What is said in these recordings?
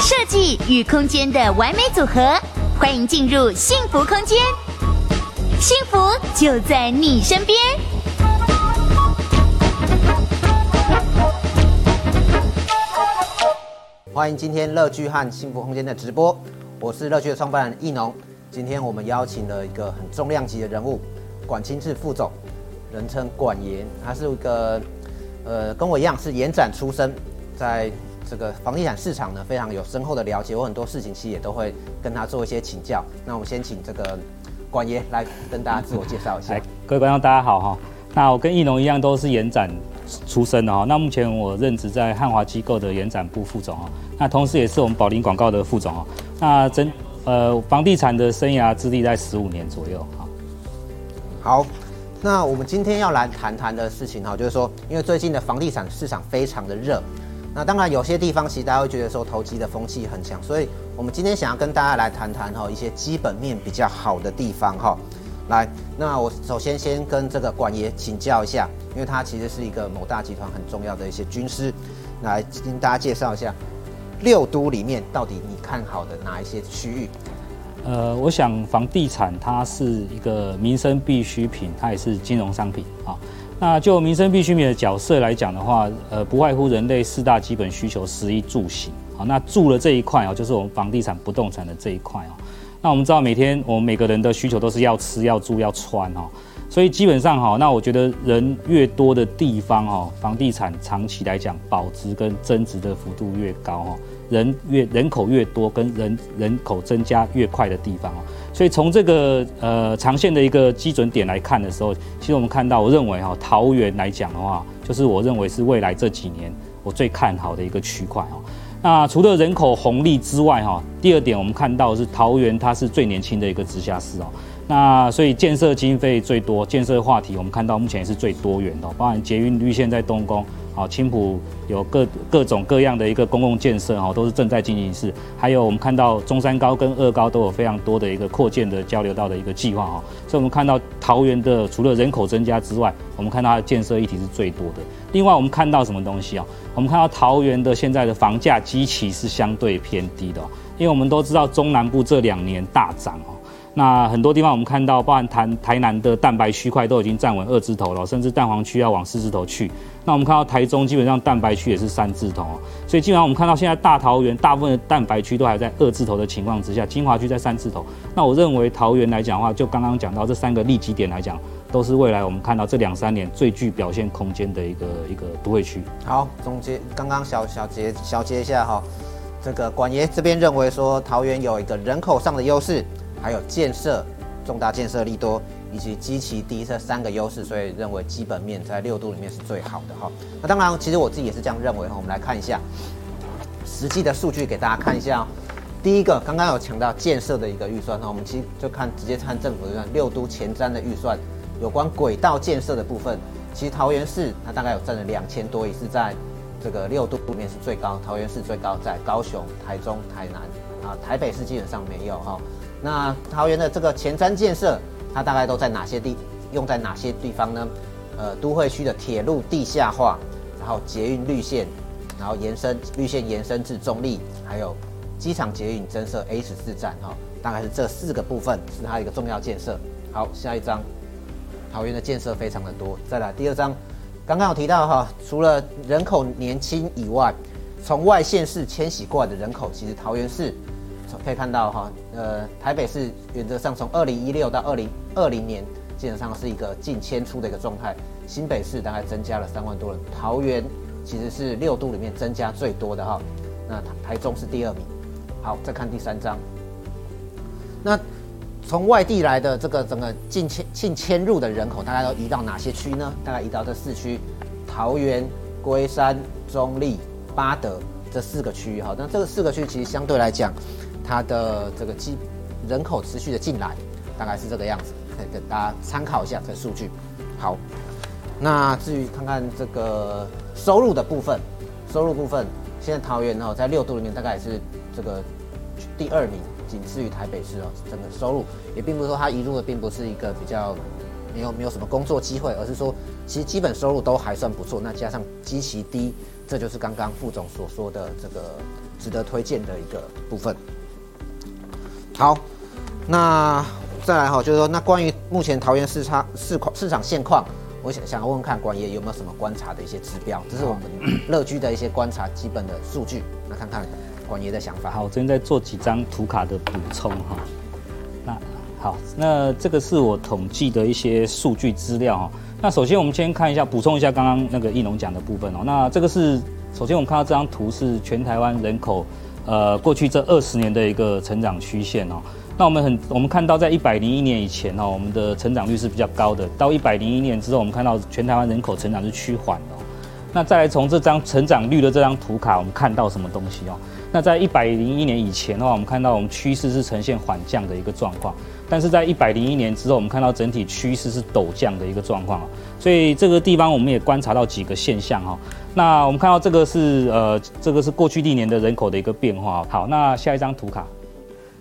设计与空间的完美组合，欢迎进入幸福空间，幸福就在你身边。欢迎今天乐居和幸福空间的直播，我是乐居的创办人易农。今天我们邀请了一个很重量级的人物，管清志副总，人称管爷，他是一个呃跟我一样是延展出身，在这个房地产市场呢非常有深厚的了解，我很多事情其实也都会跟他做一些请教。那我们先请这个管爷来跟大家自我介绍一下。各位观众大家好哈，那我跟易农一样都是延展出身的哈，那目前我任职在汉华机构的延展部副总哈，那同时也是我们宝林广告的副总哈，那真。呃，房地产的生涯资历在十五年左右哈。好，那我们今天要来谈谈的事情哈，就是说，因为最近的房地产市场非常的热，那当然有些地方其实大家会觉得说投机的风气很强，所以我们今天想要跟大家来谈谈哈一些基本面比较好的地方哈。来，那我首先先跟这个管爷请教一下，因为他其实是一个某大集团很重要的一些军师，来跟大家介绍一下。六都里面到底你看好的哪一些区域？呃，我想房地产它是一个民生必需品，它也是金融商品啊。那就民生必需品的角色来讲的话，呃，不外乎人类四大基本需求：食衣住行。好，那住了这一块啊，就是我们房地产不动产的这一块哦。那我们知道，每天我们每个人的需求都是要吃、要住、要穿哈。所以基本上哈，那我觉得人越多的地方哈，房地产长期来讲保值跟增值的幅度越高哈。人越人口越多，跟人人口增加越快的地方哦，所以从这个呃长线的一个基准点来看的时候，其实我们看到，我认为哈桃园来讲的话，就是我认为是未来这几年我最看好的一个区块哦。那除了人口红利之外哈，第二点我们看到是桃园它是最年轻的一个直辖市哦。那所以建设经费最多，建设话题我们看到目前也是最多元的，包含捷运绿线在动工。好，青埔有各各种各样的一个公共建设，哈，都是正在进行式。还有我们看到中山高跟二高都有非常多的一个扩建的交流道的一个计划，哈。所以我们看到桃园的除了人口增加之外，我们看到它的建设议题是最多的。另外，我们看到什么东西啊？我们看到桃园的现在的房价基期是相对偏低的，因为我们都知道中南部这两年大涨哦。那很多地方我们看到，包含台台南的蛋白区块都已经站稳二字头了，甚至蛋黄区要往四字头去。那我们看到台中基本上蛋白区也是三字头，所以基本上我们看到现在大桃园大部分的蛋白区都还在二字头的情况之下，精华区在三字头。那我认为桃园来讲的话，就刚刚讲到这三个利基点来讲，都是未来我们看到这两三年最具表现空间的一个一个都会区。好，总结刚刚小小结小结一下哈，这个管爷这边认为说桃园有一个人口上的优势。还有建设重大建设利多，以及基期低这三个优势，所以认为基本面在六都里面是最好的哈。那当然，其实我自己也是这样认为哈。我们来看一下实际的数据给大家看一下。第一个，刚刚有强调建设的一个预算哈，我们其实就看直接看政府预算，六都前瞻的预算，有关轨道建设的部分，其实桃园市它大概有占了两千多亿，是在这个六都里面是最高，桃园市最高，在高雄、台中、台南啊，台北市基本上没有哈。那桃园的这个前瞻建设，它大概都在哪些地用在哪些地方呢？呃，都会区的铁路地下化，然后捷运绿线，然后延伸绿线延伸至中坜，还有机场捷运增设 A 十四站哈，大概是这四个部分是它一个重要建设。好，下一张，桃园的建设非常的多。再来第二张，刚刚有提到哈，除了人口年轻以外，从外县市迁徙过来的人口，其实桃园市。可以看到哈，呃，台北市原则上从二零一六到二零二零年，基本上是一个净迁出的一个状态。新北市大概增加了三万多人，桃园其实是六都里面增加最多的哈。那台中是第二名。好，再看第三张。那从外地来的这个整个净迁净迁入的人口，大概都移到哪些区呢？大概移到这四区：桃园、龟山、中坜、八德这四个区域哈。那这个四个区其实相对来讲，它的这个基人口持续的进来，大概是这个样子，可以跟大家参考一下这数据。好，那至于看看这个收入的部分，收入部分，现在桃园哦，在六都里面大概也是这个第二名，仅次于台北市哦。整个收入也并不是说它移入的并不是一个比较没有没有什么工作机会，而是说其实基本收入都还算不错。那加上基期低，这就是刚刚副总所说的这个值得推荐的一个部分。好，那再来哈，就是说，那关于目前桃园市场市况市场现况，我想想要问问看管爷有没有什么观察的一些指标，这是我们乐居的一些观察基本的数据，那看看管爷的想法。好，我这边再做几张图卡的补充哈。那好，那这个是我统计的一些数据资料哈。那首先我们先看一下，补充一下刚刚那个易农讲的部分哦。那这个是首先我们看到这张图是全台湾人口。呃，过去这二十年的一个成长曲线哦，那我们很，我们看到在一百零一年以前哦，我们的成长率是比较高的。到一百零一年之后，我们看到全台湾人口成长是趋缓的。那再来从这张成长率的这张图卡，我们看到什么东西哦？那在一百零一年以前的话，我们看到我们趋势是呈现缓降的一个状况，但是在一百零一年之后，我们看到整体趋势是陡降的一个状况啊。所以这个地方我们也观察到几个现象哈。那我们看到这个是呃，这个是过去历年的人口的一个变化。好，那下一张图卡，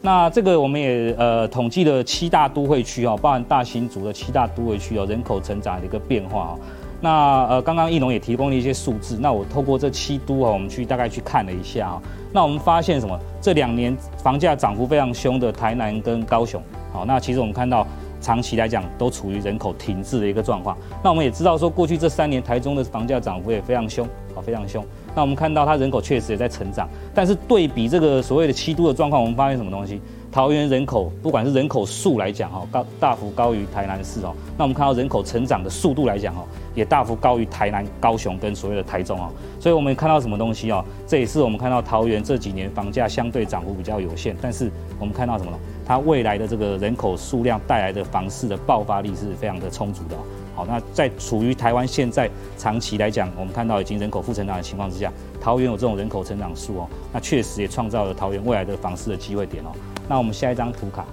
那这个我们也呃统计了七大都会区哦，包含大新竹的七大都会区哦，人口成长的一个变化哦。那呃刚刚奕农也提供了一些数字，那我透过这七都啊，我们去大概去看了一下啊。那我们发现什么？这两年房价涨幅非常凶的台南跟高雄，好，那其实我们看到。长期来讲都处于人口停滞的一个状况。那我们也知道说，过去这三年台中的房价涨幅也非常凶，啊，非常凶。那我们看到它人口确实也在成长，但是对比这个所谓的七都的状况，我们发现什么东西？桃园人口不管是人口数来讲，哈，高大幅高于台南市哦。那我们看到人口成长的速度来讲，哈，也大幅高于台南、高雄跟所谓的台中哦。所以我们看到什么东西哦？这也是我们看到桃园这几年房价相对涨幅比较有限，但是我们看到什么了？它未来的这个人口数量带来的房市的爆发力是非常的充足的。好，那在处于台湾现在长期来讲，我们看到已经人口负成长的情况之下，桃园有这种人口成长数哦，那确实也创造了桃园未来的房市的机会点哦。那我们下一张图卡，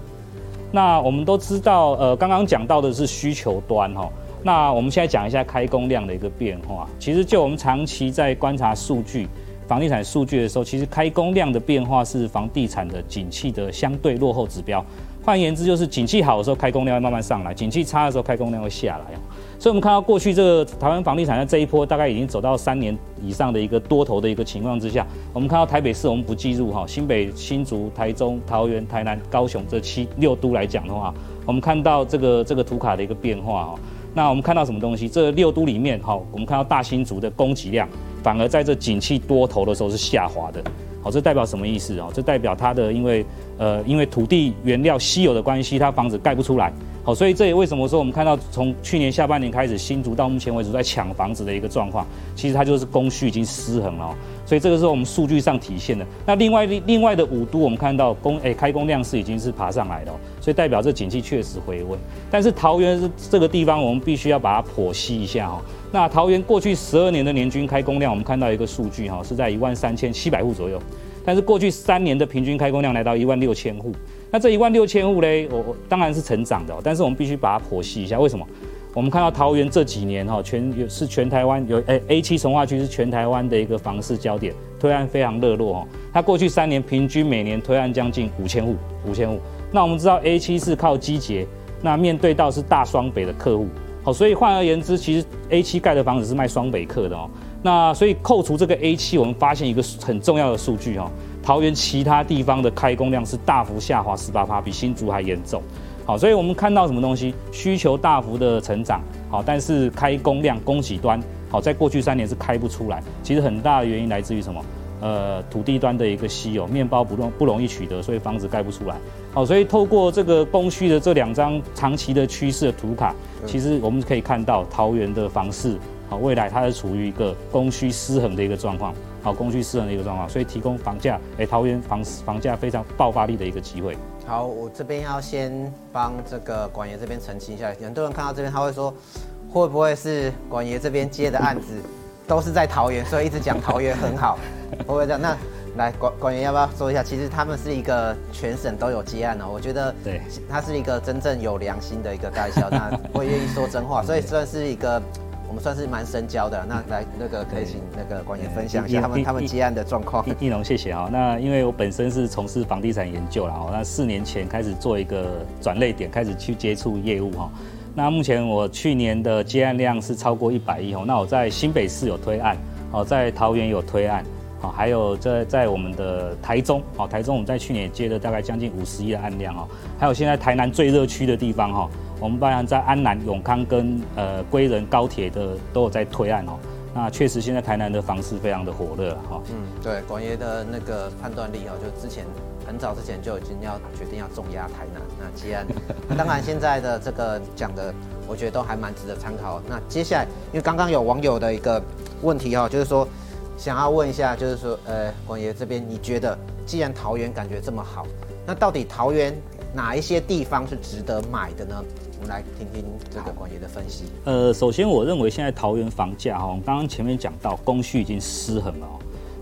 那我们都知道，呃，刚刚讲到的是需求端哈，那我们现在讲一下开工量的一个变化。其实就我们长期在观察数据。房地产数据的时候，其实开工量的变化是房地产的景气的相对落后指标。换言之，就是景气好的时候，开工量会慢慢上来；景气差的时候，开工量会下来。所以，我们看到过去这个台湾房地产在这一波大概已经走到三年以上的一个多头的一个情况之下，我们看到台北市，我们不计入哈新北、新竹、台中、桃园、台南、高雄这七六都来讲的话，我们看到这个这个图卡的一个变化哈。那我们看到什么东西？这六都里面哈，我们看到大新竹的供给量。反而在这景气多头的时候是下滑的，好，这代表什么意思啊？这代表它的因为呃因为土地原料稀有的关系，它房子盖不出来，好，所以这也为什么说我们看到从去年下半年开始，新竹到目前为止在抢房子的一个状况，其实它就是供需已经失衡了，所以这个是我们数据上体现的。那另外另另外的五都，我们看到工诶开工量是已经是爬上来的，所以代表这景气确实回温。但是桃园是这个地方，我们必须要把它剖析一下哈。那桃园过去十二年的年均开工量，我们看到一个数据哈，是在一万三千七百户左右。但是过去三年的平均开工量来到一万六千户。那这一万六千户嘞，我我当然是成长的，但是我们必须把它剖析一下，为什么？我们看到桃园这几年哈，全有是全台湾有诶 A 七从化区是全台湾的一个房市焦点，推案非常热络哦。它过去三年平均每年推案将近五千户，五千户。那我们知道 A 七是靠机捷，那面对到是大双北的客户。好，所以换而言之，其实 A 七盖的房子是卖双北客的哦。那所以扣除这个 A 七，我们发现一个很重要的数据哈，桃园其他地方的开工量是大幅下滑十八趴，比新竹还严重。好，所以我们看到什么东西？需求大幅的成长，好，但是开工量供给端好，在过去三年是开不出来。其实很大的原因来自于什么？呃，土地端的一个稀有，面包不容不容易取得，所以房子盖不出来。好，所以透过这个供需的这两张长期的趋势的图卡，其实我们可以看到桃园的房市，好，未来它是处于一个供需失衡的一个状况，好，供需失衡的一个状况，所以提供房价，哎，桃园房房价非常爆发力的一个机会。好，我这边要先帮这个管爷这边澄清一下，很多人看到这边他会说，会不会是管爷这边接的案子都是在桃园，所以一直讲桃园很好。会不会这样？那来管管员要不要说一下？其实他们是一个全省都有接案哦。我觉得，对，他是一个真正有良心的一个代销，那会愿意说真话，所以算是一个我们算是蛮深交的。那来那个可以请那个管员分享一下他们他们接案的状况。易龙，谢谢啊。那因为我本身是从事房地产研究了哦，那四年前开始做一个转类点，开始去接触业务哈。那目前我去年的接案量是超过一百亿哦。那我在新北市有推案，哦，在桃园有推案，哦，还有在在我们的台中，哦，台中我们在去年也接了大概将近五十亿的案量哦。还有现在台南最热区的地方哈，我们当然在安南、永康跟呃归仁高铁的都有在推案哦。那确实现在台南的房市非常的火热哈。嗯，对，广爷的那个判断力哦，就之前。很早之前就已经要决定要重压台南，那既然 当然现在的这个讲的，我觉得都还蛮值得参考。那接下来，因为刚刚有网友的一个问题哈，就是说想要问一下，就是说，呃，广爷这边，你觉得既然桃园感觉这么好，那到底桃园哪一些地方是值得买的呢？们来听听这个管爷的分析。呃，首先我认为现在桃园房价哈，我们刚刚前面讲到供需已经失衡了。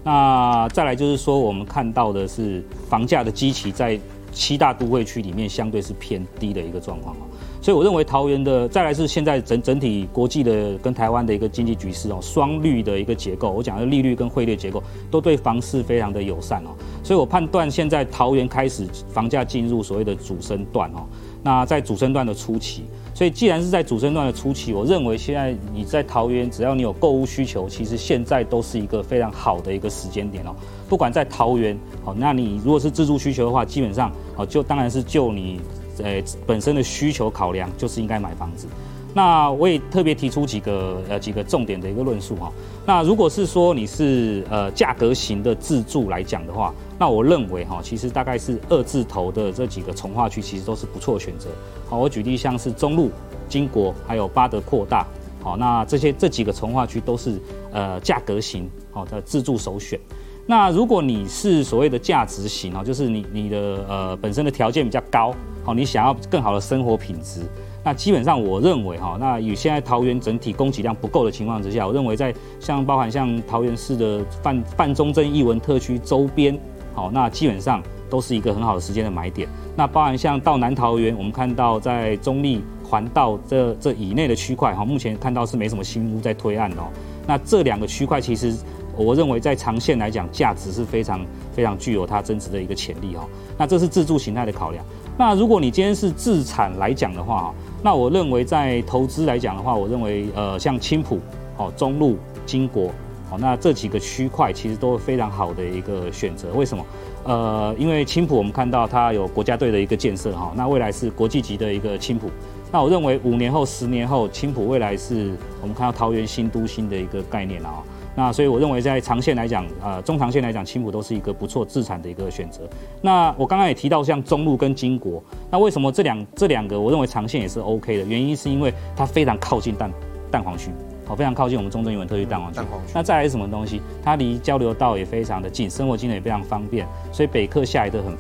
那再来就是说，我们看到的是房价的基期在七大都会区里面相对是偏低的一个状况，所以我认为桃园的再来是现在整整体国际的跟台湾的一个经济局势哦，双率的一个结构，我讲的利率跟汇率结构都对房市非常的友善哦，所以我判断现在桃园开始房价进入所谓的主升段哦，那在主升段的初期。所以，既然是在主升段的初期，我认为现在你在桃园，只要你有购物需求，其实现在都是一个非常好的一个时间点哦。不管在桃园，好，那你如果是自住需求的话，基本上，好，就当然是就你，呃，本身的需求考量，就是应该买房子。那我也特别提出几个呃几个重点的一个论述哈。那如果是说你是呃价格型的自住来讲的话，那我认为哈，其实大概是二字头的这几个从化区，其实都是不错的选择。好，我举例像是中路、金国，还有八德扩大，好，那这些这几个从化区都是呃价格型好的自住首选。那如果你是所谓的价值型啊，就是你你的呃本身的条件比较高，好，你想要更好的生活品质。那基本上，我认为哈，那以现在桃园整体供给量不够的情况之下，我认为在像包含像桃园市的范范中正艺文特区周边，好，那基本上都是一个很好的时间的买点。那包含像到南桃园，我们看到在中立环道这这以内的区块，哈，目前看到是没什么新屋在推案哦。那这两个区块其实，我认为在长线来讲，价值是非常非常具有它增值的一个潜力哦。那这是自住形态的考量。那如果你今天是自产来讲的话，那我认为在投资来讲的话，我认为呃像青埔、哦中路、金国，哦那这几个区块其实都是非常好的一个选择。为什么？呃，因为青埔我们看到它有国家队的一个建设哈，那未来是国际级的一个青埔。那我认为五年后、十年后，青埔未来是我们看到桃园新都心的一个概念了啊。那所以我认为在长线来讲，呃，中长线来讲，青浦都是一个不错自产的一个选择。那我刚刚也提到像中路跟金国，那为什么这两这两个我认为长线也是 OK 的？原因是因为它非常靠近蛋蛋黄区，好，非常靠近我们中正英文特区蛋黄区。蛋黄区。那再来是什么东西？它离交流道也非常的近，生活机能也非常方便，所以北客下来的很，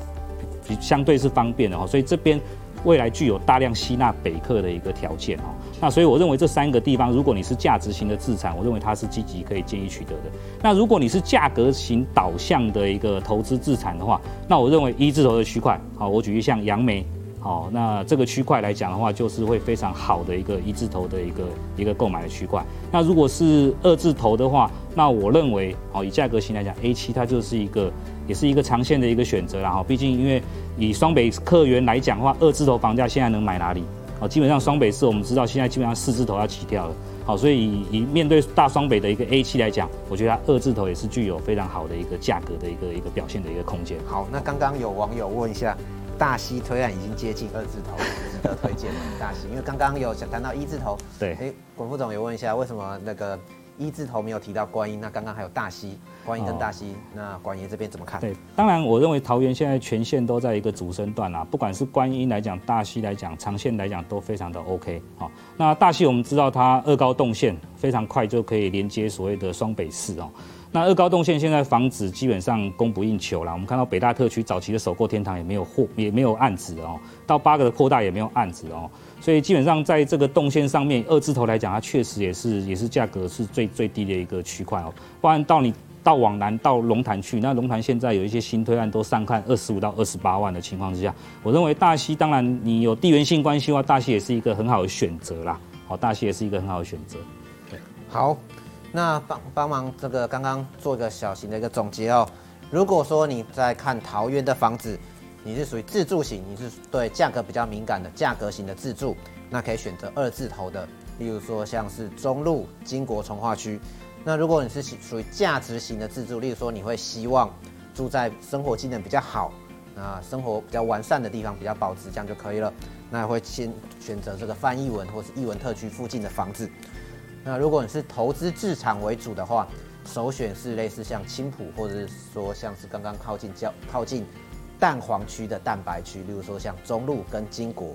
比相对是方便的哈。所以这边。未来具有大量吸纳北客的一个条件哦，那所以我认为这三个地方，如果你是价值型的资产，我认为它是积极可以建议取得的。那如果你是价格型导向的一个投资资产的话，那我认为一字头的区块，好，我举例像杨梅，好，那这个区块来讲的话，就是会非常好的一个一字头的一个一个购买的区块。那如果是二字头的话，那我认为，好，以价格型来讲，A7 它就是一个。也是一个长线的一个选择啦哈，毕竟因为以双北客源来讲的话，二字头房价现在能买哪里？哦，基本上双北市我们知道现在基本上四字头要起跳了，好，所以以以面对大双北的一个 A7 来讲，我觉得它二字头也是具有非常好的一个价格的一个一个表现的一个空间。好，那刚刚有网友问一下，大溪推案已经接近二字头，值得推荐吗？大溪，因为刚刚有想谈到一字头，对，哎，管副总也问一下，为什么那个？一字头没有提到观音，那刚刚还有大溪，观音跟大溪，哦、那管爷这边怎么看？对，当然我认为桃园现在全线都在一个主升段啦，不管是观音来讲，大溪来讲，长线来讲都非常的 OK。好，那大溪我们知道它二高动线非常快就可以连接所谓的双北市哦。那二高动线现在房子基本上供不应求啦，我们看到北大特区早期的首购天堂也没有货，也没有案子哦，到八个的扩大也没有案子哦。所以基本上在这个动线上面，二字头来讲，它确实也是也是价格是最最低的一个区块哦。不然到你到往南到龙潭去，那龙潭现在有一些新推案都上看二十五到二十八万的情况之下，我认为大溪当然你有地缘性关系的话，大溪也是一个很好的选择啦。好，大溪也是一个很好的选择。好，那帮帮忙这个刚刚做一个小型的一个总结哦。如果说你在看桃园的房子，你是属于自住型，你是对价格比较敏感的价格型的自住，那可以选择二字头的，例如说像是中路、金国、从化区。那如果你是属于价值型的自住，例如说你会希望住在生活机能比较好、那生活比较完善的地方，比较保值，这样就可以了。那会先选择这个翻译文或是译文特区附近的房子。那如果你是投资置产为主的话，首选是类似像青浦，或者是说像是刚刚靠近较靠近蛋黄区的蛋白区，例如说像中路跟金国。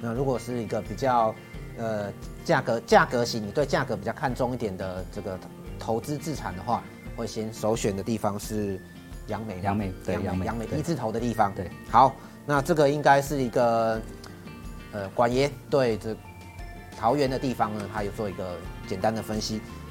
那如果是一个比较呃价格价格型，你对价格比较看重一点的这个投资资产的话，会先首选的地方是杨梅，杨梅对杨梅杨梅一字头的地方。对，好，那这个应该是一个呃管爷对这桃园的地方呢，他有做一个简单的分析。